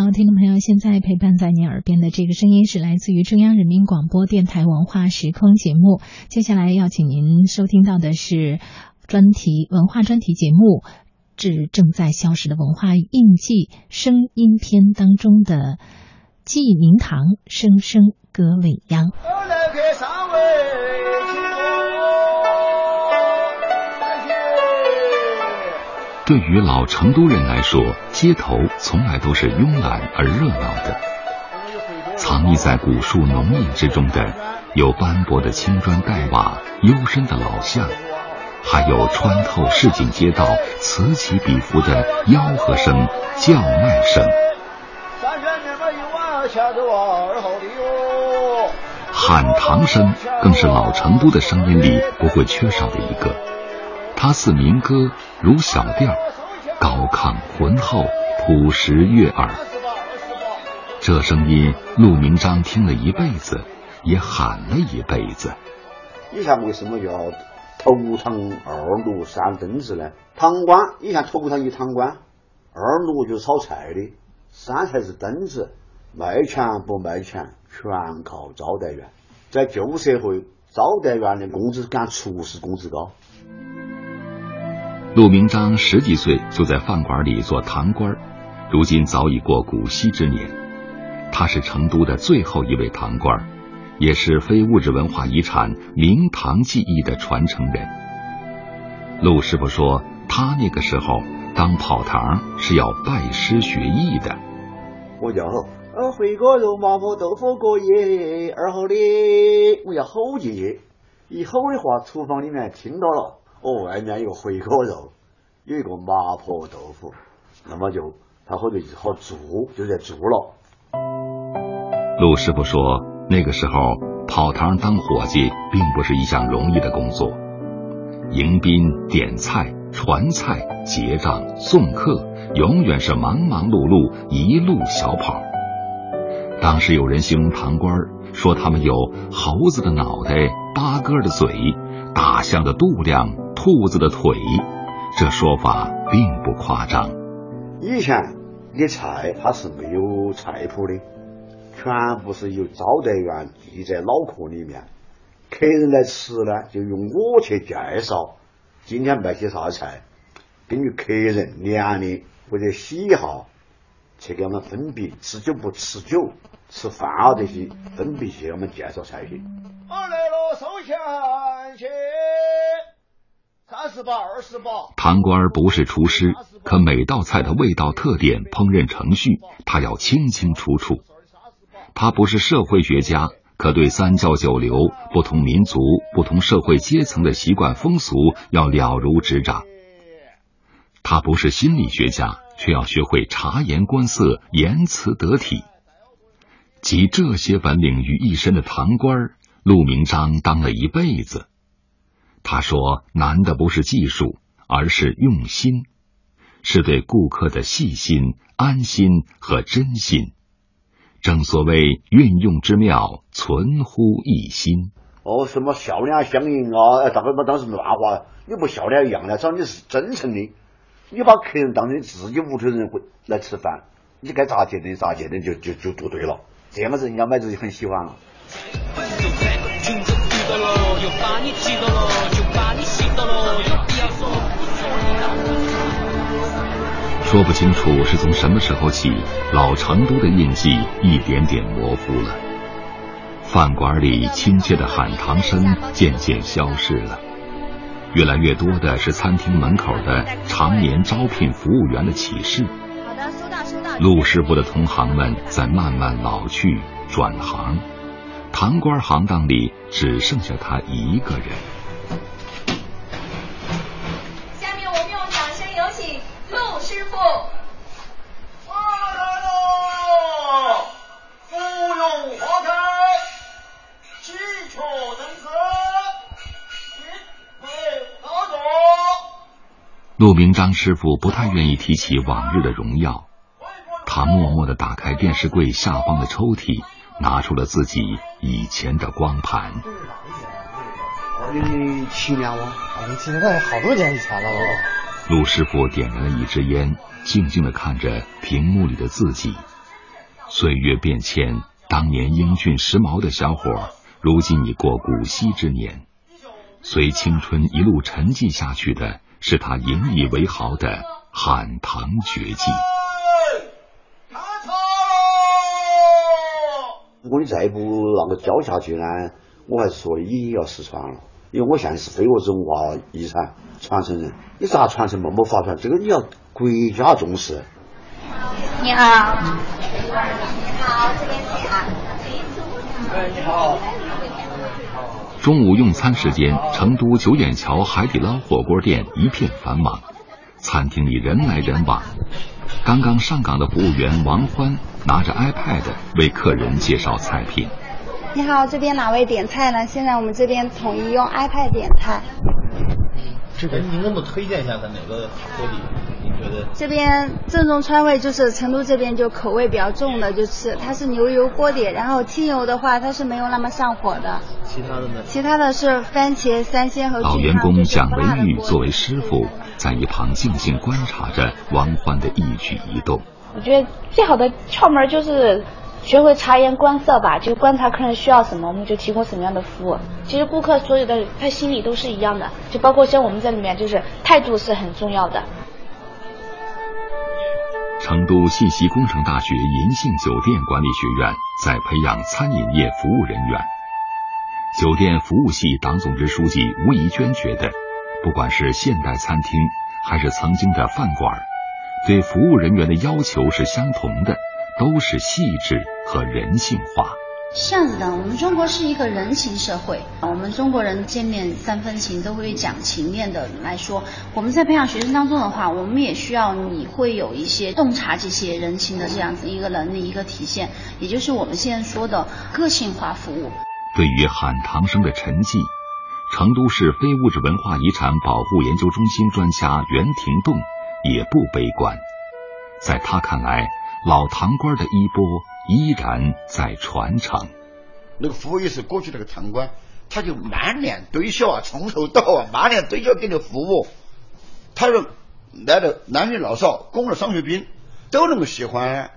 好，听众朋友，现在陪伴在您耳边的这个声音是来自于中央人民广播电台文化时空节目。接下来要请您收听到的是专题文化专题节目《致正在消失的文化印记》声音篇当中的《记明堂声声歌未央》。对于老成都人来说，街头从来都是慵懒而热闹的。藏匿在古树浓荫之中的，有斑驳的青砖黛瓦、幽深的老巷，还有穿透市井街道、此起彼伏的吆喝声、叫卖声。喊堂声更是老成都的声音里不会缺少的一个。它似民歌，如小调，高亢浑厚，朴实悦耳。这声音，陆明章听了一辈子，也喊了一辈子。以前为什么叫头堂二路三凳子呢？堂官以前头堂一堂官，二路就是炒菜的，三才是凳子，卖钱不卖钱，全靠招待员。在旧社会，招待员的工资干厨师工资高。陆明章十几岁就在饭馆里做堂倌，如今早已过古稀之年。他是成都的最后一位堂倌，也是非物质文化遗产明堂技艺的传承人。陆师傅说，他那个时候当跑堂是要拜师学艺的。我叫，呃，回锅肉、麻婆豆腐过夜，二号的，我要吼进去，一吼的话，厨房里面听到了。哦，外面有个回锅肉，有一个麻婆豆腐，那么就他后头就好做，就在做了。陆师傅说，那个时候跑堂当伙计并不是一项容易的工作，迎宾、点菜、传菜、结账、送客，永远是忙忙碌碌，一路小跑。当时有人形容堂倌，说他们有猴子的脑袋，八哥的嘴，大象的肚量。兔子的腿，这说法并不夸张。以前的菜它是没有菜谱的，全部是由招待员记在脑壳里面。客人来吃呢，就用我去介绍今天卖些啥菜，根据客人年龄或者喜好去给我们分别吃酒不吃酒、吃饭啊这些分别去给我们介绍菜品。收钱去。三十八，二十八。堂倌不是厨师，可每道菜的味道特点、烹饪程序，他要清清楚楚。他不是社会学家，可对三教九流、不同民族、不同社会阶层的习惯风俗要了如指掌。他不是心理学家，却要学会察言观色、言辞得体。集这些本领于一身的堂倌，陆明章当了一辈子。他说：“难的不是技术，而是用心，是对顾客的细心、安心和真心。正所谓运用之妙，存乎一心。哦，什么笑脸相迎啊？哎，大概把当时乱话，你不笑脸一样的，只要你是真诚的，你把客人当成自己屋头人回来吃饭，你该咋接的咋接的，就就就做对了。这样子，人家买子就很喜欢了。”说不清楚是从什么时候起，老成都的印记一点点模糊了。饭馆里亲切的喊堂声渐渐消失了，越来越多的是餐厅门口的常年招聘服务员的启事。好的，收到收到。陆师傅的同行们在慢慢老去转行。堂官行当里只剩下他一个人。下面我们用掌声有请陆师傅。陆明章师傅不太愿意提起往日的荣耀，他默默的打开电视柜下方的抽屉。拿出了自己以前的光盘。二零零七年哇，二零七年那好多年以前了。陆师傅点燃了一支烟，静静的看着屏幕里的自己，岁月变迁，当年英俊时髦的小伙，如今已过古稀之年。随青春一路沉寂下去的，是他引以为豪的喊堂绝技。如果你再不那个教下去呢，我还是说你要失传了，因为我现在是非物质文化遗产传承人，你咋传承嘛？没法传，这个你要国家重视。你好，你好，这边请啊。你好。中午用餐时间，成都九眼桥海底捞火锅店一片繁忙，餐厅里人来人往。刚刚上岗的服务员王欢拿着 iPad 为客人介绍菜品。你好，这边哪位点菜呢？现在我们这边统一用 iPad 点菜。这边您能不能推荐一下在哪个锅底？您觉得？这边正宗川味就是成都这边就口味比较重的，就是它是牛油锅底，然后清油的话它是没有那么上火的。其他的呢？其他的是番茄、三鲜和老员工蒋文玉作为师傅，在一旁静静观察着王欢的一举一动。我觉得最好的窍门就是。学会察言观色吧，就观察客人需要什么，我们就提供什么样的服务。其实顾客所有的他心里都是一样的，就包括像我们这里面，就是态度是很重要的。成都信息工程大学银杏酒店管理学院在培养餐饮业服务人员。酒店服务系党总支书记吴怡娟觉得，不管是现代餐厅还是曾经的饭馆，对服务人员的要求是相同的。都是细致和人性化。是这样子的，我们中国是一个人情社会，我们中国人见面三分情，都会讲情面的来说。我们在培养学生当中的话，我们也需要你会有一些洞察这些人情的这样子一个能力一个体现，也就是我们现在说的个性化服务。对于喊唐生的沉寂，成都市非物质文化遗产保护研究中心专家袁廷栋也不悲观，在他看来。老唐官的衣钵依然在传承。那个服务也是过去那个堂官，他就满脸堆笑啊，从头到尾满脸堆笑给你服务。他说来的男女老少、工人、商学兵都能够喜欢，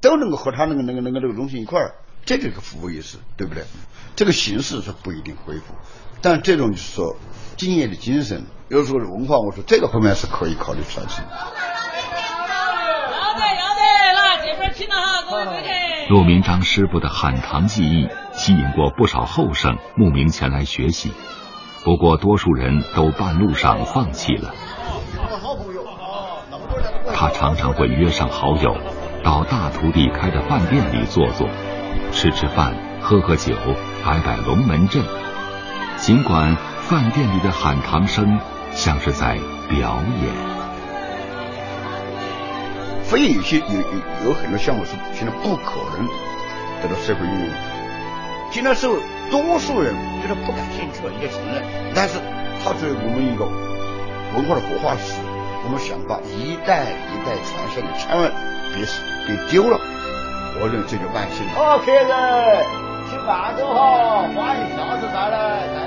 都能够和他那个那个那个那个东西一块儿，这就是个服务意识，对不对？这个形式是不一定恢复，但这种就是说敬业的精神，有时候文化，我说这个方面是可以考虑传承。骆明章师傅的喊堂技艺吸引过不少后生慕名前来学习，不过多数人都半路上放弃了。他常常会约上好友，到大徒弟开的饭店里坐坐，吃吃饭，喝喝酒，摆摆龙门阵。尽管饭店里的喊堂声像是在表演。所以有些有有有很多项目是现在不可能得到社会应用。现在是多数人觉得不感兴趣的一个承认，但是它作为我们一个文化的活化石，我们想把一代一代传下来，千万别别丢了。我认这就万幸。好，客人，请慢走哈，欢迎下次再来。